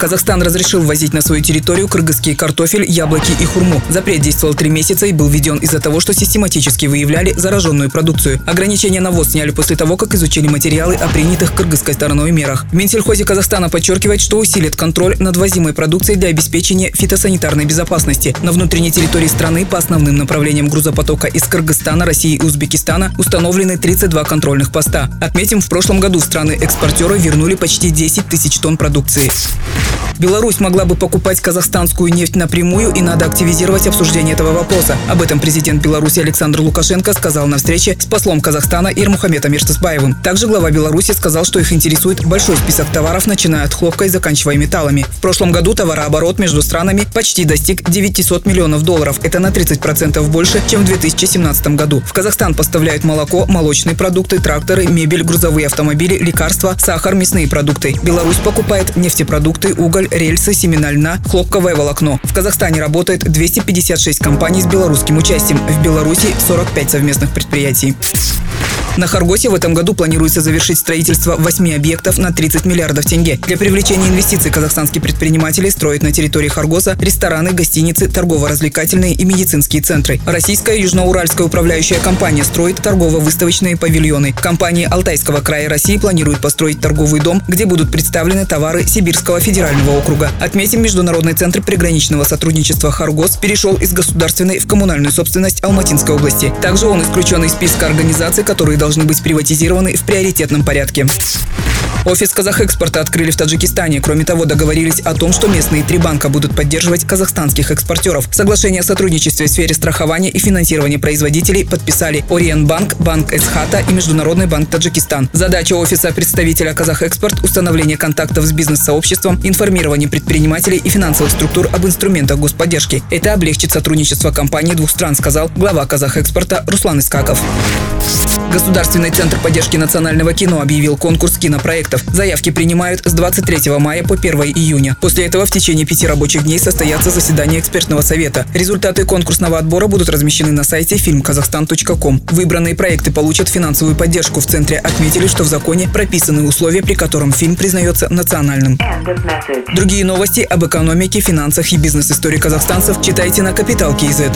Казахстан разрешил ввозить на свою территорию кыргызский картофель, яблоки и хурму. Запрет действовал три месяца и был введен из-за того, что систематически выявляли зараженную продукцию. Ограничения на ввоз сняли после того, как изучили материалы о принятых кыргызской стороной мерах. В Минсельхозе Казахстана подчеркивает, что усилит контроль над возимой продукцией для обеспечения фитосанитарной безопасности. На внутренней территории страны по основным направлениям грузопотока из Кыргызстана, России и Узбекистана установлены 32 контрольных поста. Отметим, в прошлом году страны-экспортеры вернули почти 10 тысяч тонн продукции. Беларусь могла бы покупать казахстанскую нефть напрямую и надо активизировать обсуждение этого вопроса. Об этом президент Беларуси Александр Лукашенко сказал на встрече с послом Казахстана Ирмухаметом Миртасбаевым. Также глава Беларуси сказал, что их интересует большой список товаров, начиная от хлопка и заканчивая металлами. В прошлом году товарооборот между странами почти достиг 900 миллионов долларов. Это на 30% больше, чем в 2017 году. В Казахстан поставляют молоко, молочные продукты, тракторы, мебель, грузовые автомобили, лекарства, сахар, мясные продукты. Беларусь покупает нефтепродукты, уголь, рельсы, семена льна, хлопковое волокно. В Казахстане работает 256 компаний с белорусским участием. В Беларуси 45 совместных предприятий. На Харгосе в этом году планируется завершить строительство 8 объектов на 30 миллиардов тенге. Для привлечения инвестиций казахстанские предприниматели строят на территории Харгоса рестораны, гостиницы, торгово-развлекательные и медицинские центры. Российская южноуральская управляющая компания строит торгово-выставочные павильоны. Компания Алтайского края России планирует построить торговый дом, где будут представлены товары Сибирского федерального округа. Отметим, Международный центр приграничного сотрудничества Харгос перешел из государственной в коммунальную собственность Алматинской области. Также он исключен из списка организаций, которые должны быть приватизированы в приоритетном порядке. Офис Казахэкспорта открыли в Таджикистане. Кроме того, договорились о том, что местные три банка будут поддерживать казахстанских экспортеров. Соглашение о сотрудничестве в сфере страхования и финансирования производителей подписали Ориенбанк, Банк Эсхата и Международный банк Таджикистан. Задача офиса представителя Казахэкспорт – установление контактов с бизнес-сообществом, информирование предпринимателей и финансовых структур об инструментах господдержки. Это облегчит сотрудничество компаний двух стран, сказал глава Казахэкспорта Руслан Искаков. Государственный центр поддержки национального кино объявил конкурс кинопроектов. Заявки принимают с 23 мая по 1 июня. После этого в течение пяти рабочих дней состоятся заседания экспертного совета. Результаты конкурсного отбора будут размещены на сайте фильмказахстан.ком. Выбранные проекты получат финансовую поддержку. В центре отметили, что в законе прописаны условия, при котором фильм признается национальным. Другие новости об экономике, финансах и бизнес-истории казахстанцев читайте на Капитал Киезет.